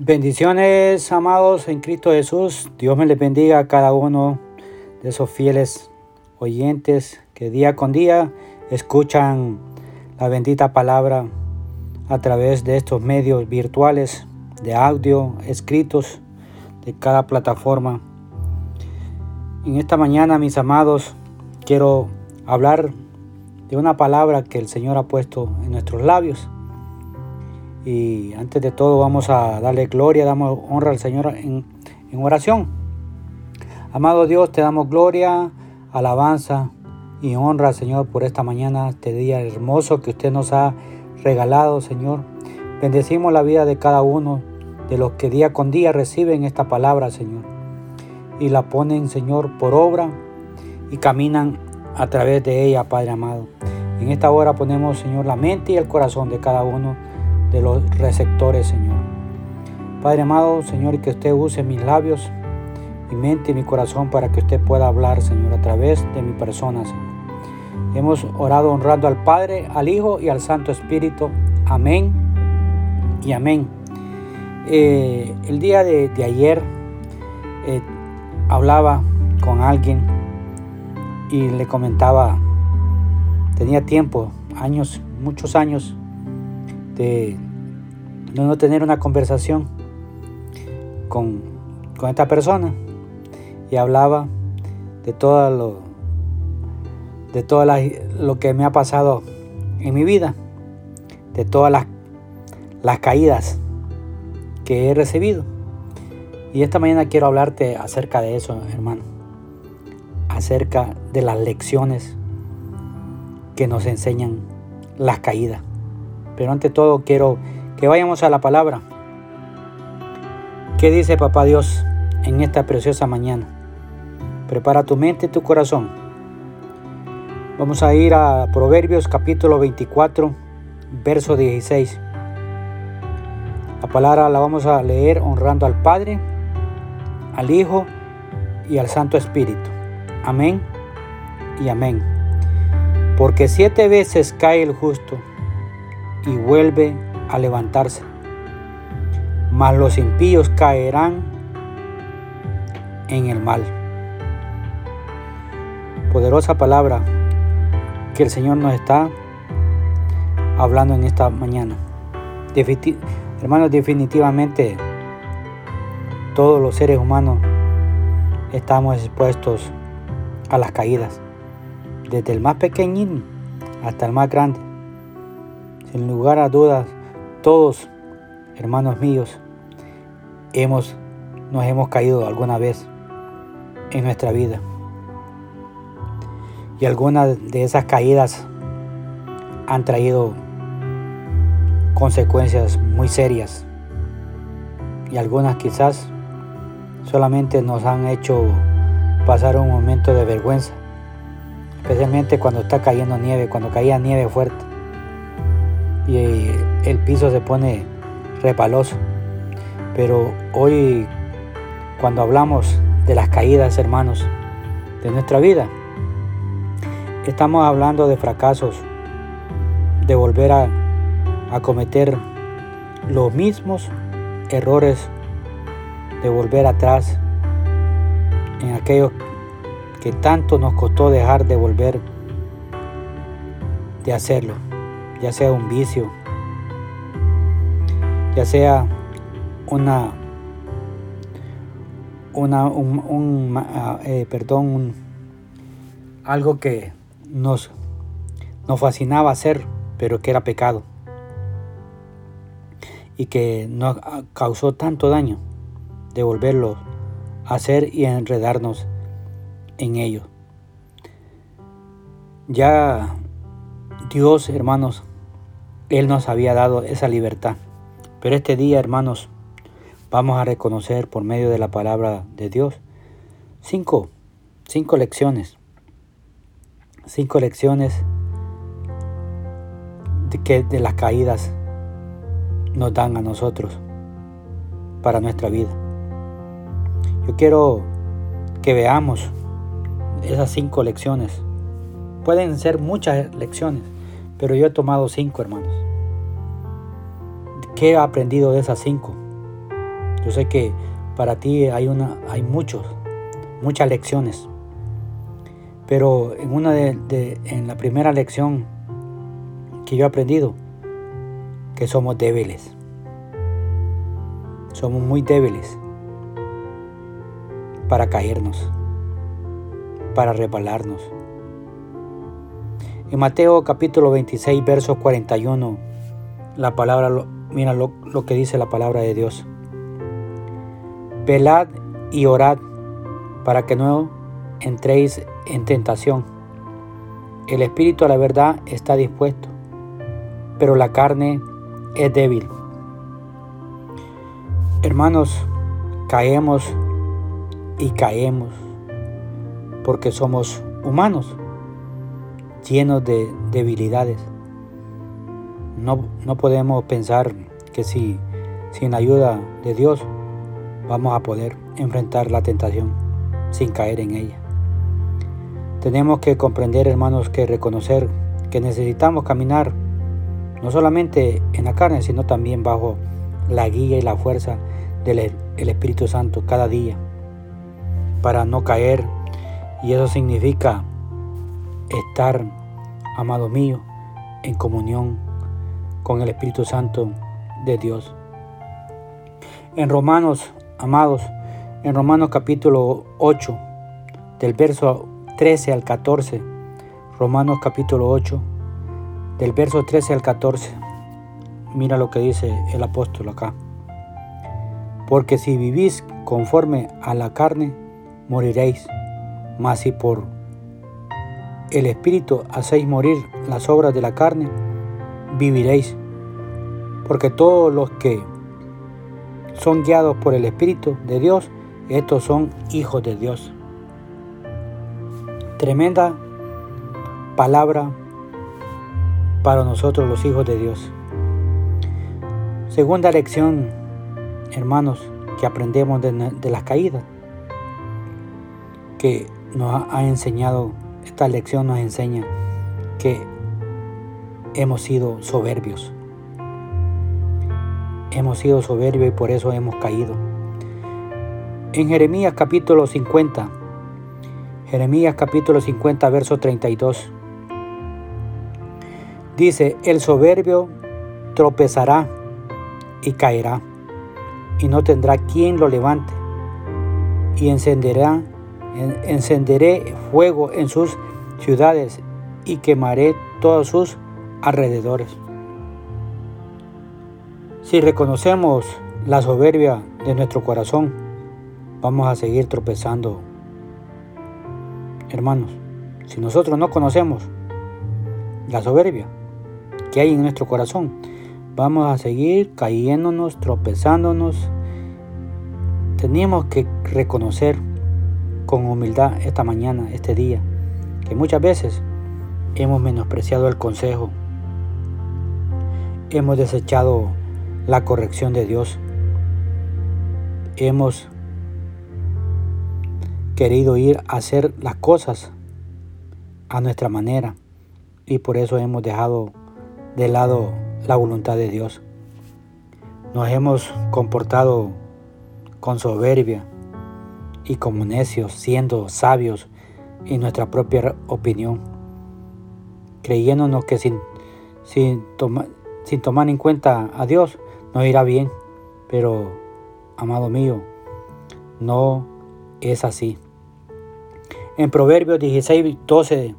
Bendiciones, amados en Cristo Jesús. Dios me les bendiga a cada uno de esos fieles oyentes que día con día escuchan la bendita palabra a través de estos medios virtuales de audio, escritos de cada plataforma. En esta mañana, mis amados, quiero hablar de una palabra que el Señor ha puesto en nuestros labios y antes de todo vamos a darle gloria, damos honra al Señor en, oración. Amado Dios, te damos gloria, alabanza y honra, Señor, por esta mañana, este día hermoso que usted nos ha regalado, Señor. Bendecimos la vida de cada uno de los que día con día reciben esta palabra, Señor. Y la ponen, Señor, por obra y caminan a través de ella, Padre amado. En esta hora ponemos, Señor, la mente y el corazón de cada uno de los receptores, Señor. Padre amado, Señor, que usted use mis labios, mi mente y mi corazón para que usted pueda hablar, Señor, a través de mi persona, Señor. Hemos orado honrando al Padre, al Hijo y al Santo Espíritu. Amén y amén. Eh, el día de, ayer eh, hablaba con alguien y le comentaba, tenía tiempo, años, muchos años, de no tener una conversación con, esta persona y hablaba de todo lo de todo lo que me ha pasado en mi vida, de todas las, las caídas que he recibido. Y esta mañana quiero hablarte acerca de eso, hermano. Acerca de las lecciones que nos enseñan las caídas. Pero ante todo quiero que vayamos a la palabra. ¿Qué dice Papá Dios en esta preciosa mañana? Prepara tu mente y tu corazón. Vamos a ir a Proverbios capítulo 24, verso 16. La palabra la vamos a leer honrando al Padre, al Hijo y al Santo Espíritu. Amén y amén. Porque siete veces cae el justo y vuelve a levantarse. Mas los impíos caerán en el mal. Poderosa palabra que el Señor nos está hablando en esta mañana. hermanos, definitivamente todos los seres humanos estamos expuestos a las caídas, desde el más pequeñín hasta el más grande. Sin lugar a dudas, todos, hermanos míos, hemos, nos hemos caído alguna vez en nuestra vida. Y algunas de esas caídas han traído consecuencias muy serias. Y algunas quizás solamente nos han hecho pasar un momento de vergüenza. Especialmente cuando está cayendo nieve, cuando caía nieve fuerte y el piso se pone repaloso. Pero hoy, cuando hablamos de las caídas, hermanos, de nuestra vida, estamos hablando de fracasos, de volver a, cometer los mismos errores, de volver atrás en aquello que tanto nos costó dejar de volver de hacerlo ya sea un vicio, ya sea una, una un, ah, eh, perdón, algo que nos, nos fascinaba hacer, pero que era pecado y que nos causó tanto daño de volverlo a hacer y enredarnos en ello. Ya Dios, hermanos, él nos había dado esa libertad. Pero este día, hermanos, vamos a reconocer por medio de la palabra de Dios cinco, cinco lecciones. Cinco lecciones de que de las caídas nos dan a nosotros para nuestra vida. Yo quiero que veamos esas cinco lecciones. Pueden ser muchas lecciones, pero yo he tomado cinco, hermanos. ¿Qué he aprendido de esas cinco? Yo sé que para ti hay, una, hay muchos, muchas lecciones. Pero en, una de, en la primera lección que yo he aprendido, que somos débiles. Somos muy débiles para caernos, para rebalarnos. En Mateo capítulo 26, verso 41, la palabra, mira lo, lo que dice la palabra de Dios. Velad y orad para que no entréis en tentación. El espíritu a la verdad está dispuesto, pero la carne es débil. Hermanos, caemos y caemos porque somos humanos, llenos de debilidades. No, no podemos pensar que si sin ayuda de Dios vamos a poder enfrentar la tentación sin caer en ella. Tenemos que comprender, hermanos, que reconocer que necesitamos caminar no solamente en la carne, sino también bajo la guía y la fuerza del Espíritu Santo cada día, para no caer. Y eso significa estar, amado mío, en comunión con el Espíritu Santo de Dios. En Romanos, amados, en Romanos capítulo 8, del verso 13 al 14, Romanos capítulo 8, del verso 13 al 14. Mira lo que dice el apóstol acá. Porque si vivís conforme a la carne, moriréis. Mas si por el Espíritu hacéis morir las obras de la carne, viviréis. Porque todos los que son guiados por el Espíritu de Dios, estos son hijos de Dios. Tremenda palabra para nosotros los hijos de Dios. Segunda lección, hermanos, que aprendemos de, las caídas, que nos ha enseñado, esta lección nos enseña que hemos sido soberbios. Hemos sido soberbios y por eso hemos caído. En Jeremías capítulo 50, Jeremías capítulo 50, verso 32. Dice, el soberbio tropezará y caerá, y no tendrá quien lo levante, y encenderá, encenderé fuego en sus ciudades y quemaré todos sus alrededores. Si reconocemos la soberbia de nuestro corazón, vamos a seguir tropezando Hermanos, si nosotros no conocemos la soberbia que hay en nuestro corazón, vamos a seguir cayéndonos, tropezándonos. Tenemos que reconocer con humildad esta mañana, este día, que muchas veces hemos menospreciado el consejo, hemos desechado la corrección de Dios, hemos querido ir a hacer las cosas a nuestra manera y por eso hemos dejado de lado la voluntad de Dios. Nos hemos comportado con soberbia y como necios, siendo sabios en nuestra propia opinión, creyéndonos que sin, sin, sin tomar en cuenta a Dios nos irá bien, pero, amado mío, no es así. En Proverbios 16, 12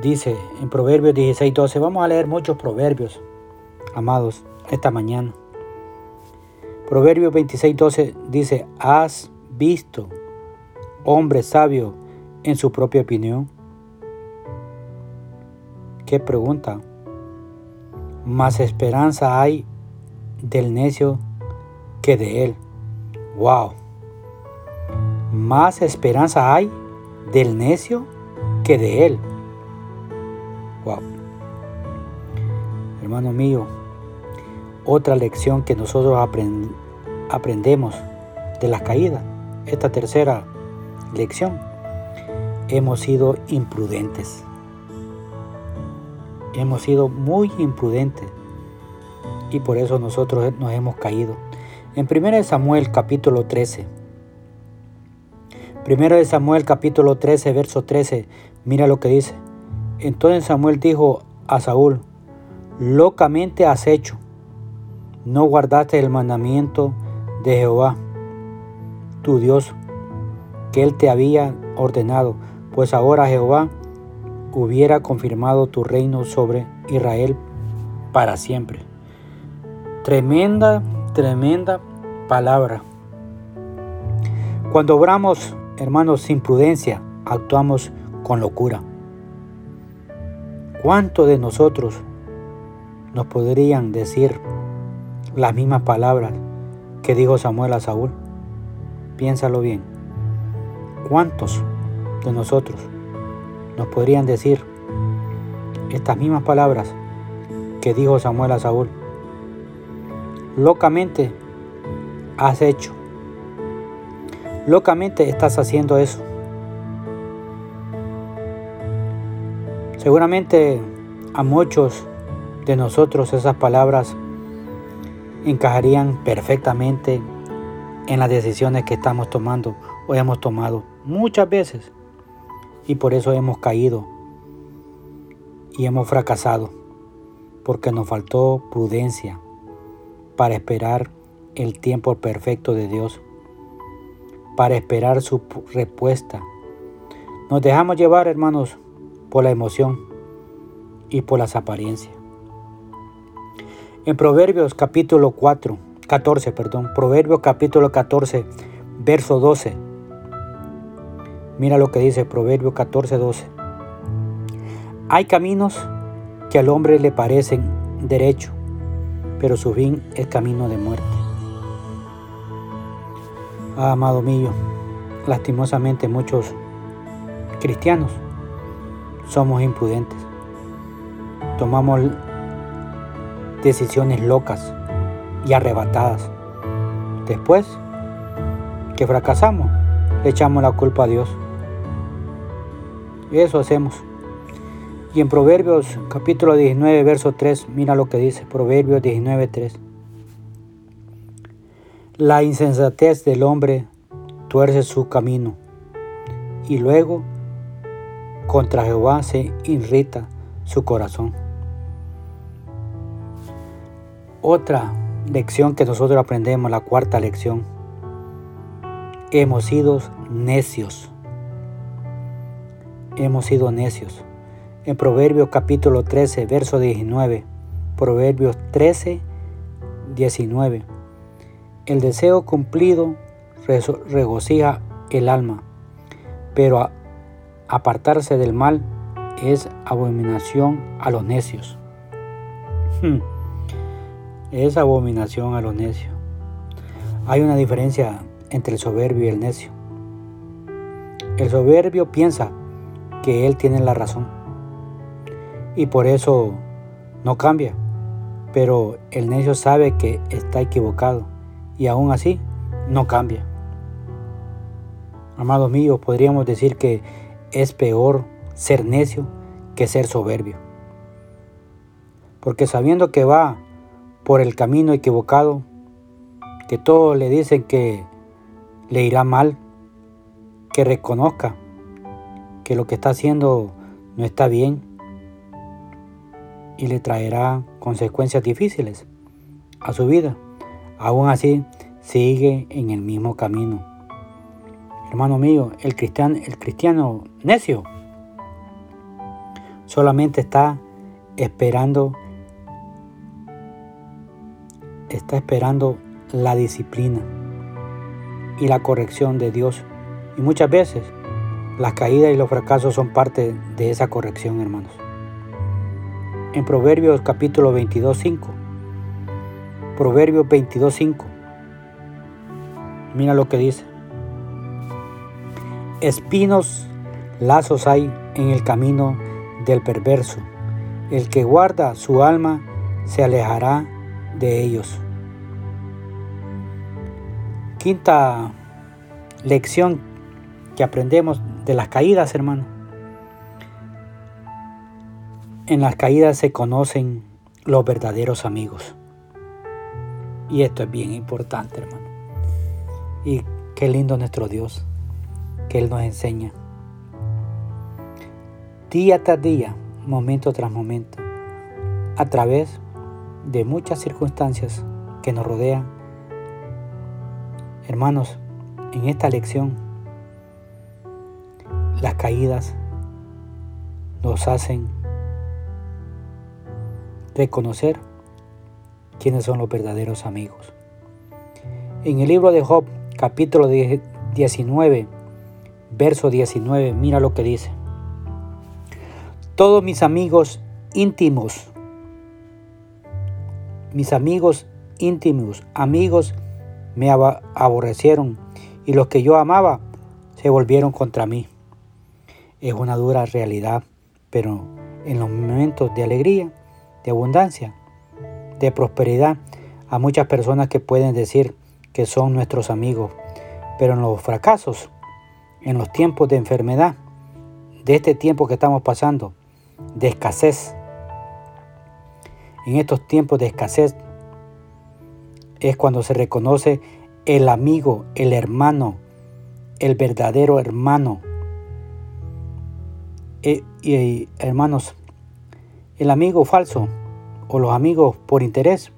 dice, en Proverbios 16, 12, vamos a leer muchos proverbios, amados, esta mañana. Proverbios 26, 12 dice, ¿has visto hombre sabio en su propia opinión? ¿Qué pregunta? Más esperanza hay del necio que de él. ¡Wow! Más esperanza hay del necio que de él. Wow. Hermano mío, otra lección que nosotros aprendemos de las caídas, esta tercera lección, hemos sido imprudentes. Hemos sido muy imprudentes y por eso nosotros nos hemos caído. En 1 Samuel capítulo 13. 1 Samuel capítulo 13, verso 13, mira lo que dice. Entonces Samuel dijo a Saúl, locamente has hecho, no guardaste el mandamiento de Jehová, tu Dios, que él te había ordenado, pues ahora Jehová hubiera confirmado tu reino sobre Israel para siempre. Tremenda, tremenda palabra. Cuando obramos, hermanos, sin prudencia, actuamos con locura. ¿Cuántos de nosotros nos podrían decir las mismas palabras que dijo Samuel a Saúl? Piénsalo bien. ¿Cuántos de nosotros nos podrían decir estas mismas palabras que dijo Samuel a Saúl? Locamente has hecho. Locamente estás haciendo eso. Seguramente a muchos de nosotros esas palabras encajarían perfectamente en las decisiones que estamos tomando o hemos tomado muchas veces y por eso hemos caído y hemos fracasado porque nos faltó prudencia para esperar el tiempo perfecto de Dios, para esperar su respuesta. Nos dejamos llevar, hermanos, por la emoción y por las apariencias. En Proverbios capítulo 4, 14, perdón, Proverbios capítulo 14, verso 12. Mira lo que dice Proverbios 14, 12. Hay caminos que al hombre le parecen derecho, pero su fin es camino de muerte. Ah, amado mío, lastimosamente muchos cristianos somos imprudentes. Tomamos decisiones locas y arrebatadas. Después que fracasamos, le echamos la culpa a Dios. Y eso hacemos. Y en Proverbios capítulo 19, verso 3, mira lo que dice, Proverbios 19, 3. La insensatez del hombre tuerce su camino y luego contra Jehová se irrita su corazón. Otra lección que nosotros aprendemos, la cuarta lección, hemos sido necios. Hemos sido necios. En Proverbios capítulo 13, verso 19, Proverbios 13, 19. El deseo cumplido regocija el alma, pero apartarse del mal es abominación a los necios. Hmm es abominación a los necios. Hay una diferencia entre el soberbio y el necio. El soberbio piensa que él tiene la razón y por eso no cambia, pero el necio sabe que está equivocado y aún así no cambia. Amados míos, podríamos decir que es peor ser necio que ser soberbio. Porque sabiendo que va por el camino equivocado, que todos le dicen que le irá mal, que reconozca que lo que está haciendo no está bien y le traerá consecuencias difíciles a su vida. Aún así, sigue en el mismo camino. Hermano mío, el cristiano, el cristiano necio solamente está esperando está esperando la disciplina y la corrección de Dios. Y muchas veces las caídas y los fracasos son parte de esa corrección, hermanos. En Proverbios capítulo 22, 5. Proverbios 22, 5. Mira lo que dice. Espinos, lazos hay en el camino del perverso. El que guarda su alma se alejará de ellos. Quinta lección que aprendemos de las caídas, hermano. En las caídas se conocen los verdaderos amigos. Y esto es bien importante, hermano. Y qué lindo nuestro Dios, que Él nos enseña. Día tras día, momento tras momento, a través de muchas circunstancias que nos rodean. Hermanos, en esta lección, las caídas nos hacen reconocer quiénes son los verdaderos amigos. En el libro de Job, capítulo 19, verso 19, mira lo que dice. Todos mis amigos íntimos, mis amigos íntimos, amigos me aborrecieron y los que yo amaba se volvieron contra mí. Es una dura realidad, pero en los momentos de alegría, de abundancia, de prosperidad a muchas personas que pueden decir que son nuestros amigos, pero en los fracasos, en los tiempos de enfermedad, de este tiempo que estamos pasando, de escasez, en estos tiempos de escasez es cuando se reconoce el amigo, el hermano, el verdadero hermano. E, y, hermanos, el amigo falso o los amigos por interés.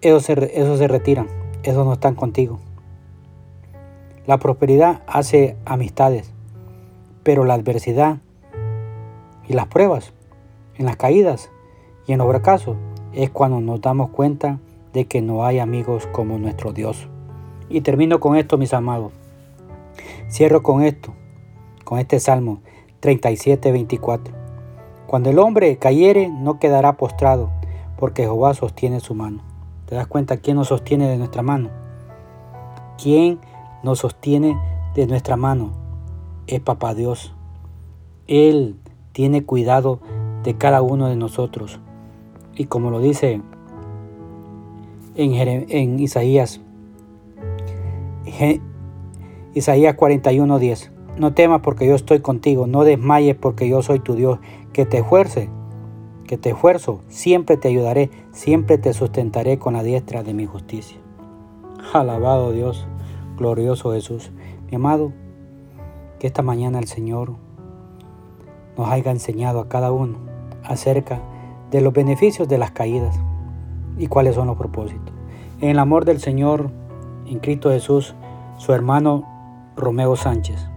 Esos se, esos se retiran, esos no están contigo. La prosperidad hace amistades, pero la adversidad y las pruebas, en las caídas y en los fracasos, es cuando nos damos cuenta de que no hay amigos como nuestro Dios. Y termino con esto, mis amados. Cierro con esto, con este salmo. 37, 24. Cuando el hombre cayere, no quedará postrado, porque Jehová sostiene su mano. ¿Te das cuenta quién nos sostiene de nuestra mano? ¿Quién nos sostiene de nuestra mano? Es Papá Dios. Él tiene cuidado de cada uno de nosotros. Y como lo dice en, Isaías, Isaías 41, 10. No temas porque yo estoy contigo, no desmayes porque yo soy tu Dios, que te esfuerce, que te esfuerzo, siempre te ayudaré, siempre te sustentaré con la diestra de mi justicia. Alabado Dios, glorioso Jesús. Mi amado, que esta mañana el Señor nos haya enseñado a cada uno acerca de los beneficios de las caídas y cuáles son los propósitos. En el amor del Señor, en Cristo Jesús, su hermano Romeo Sánchez.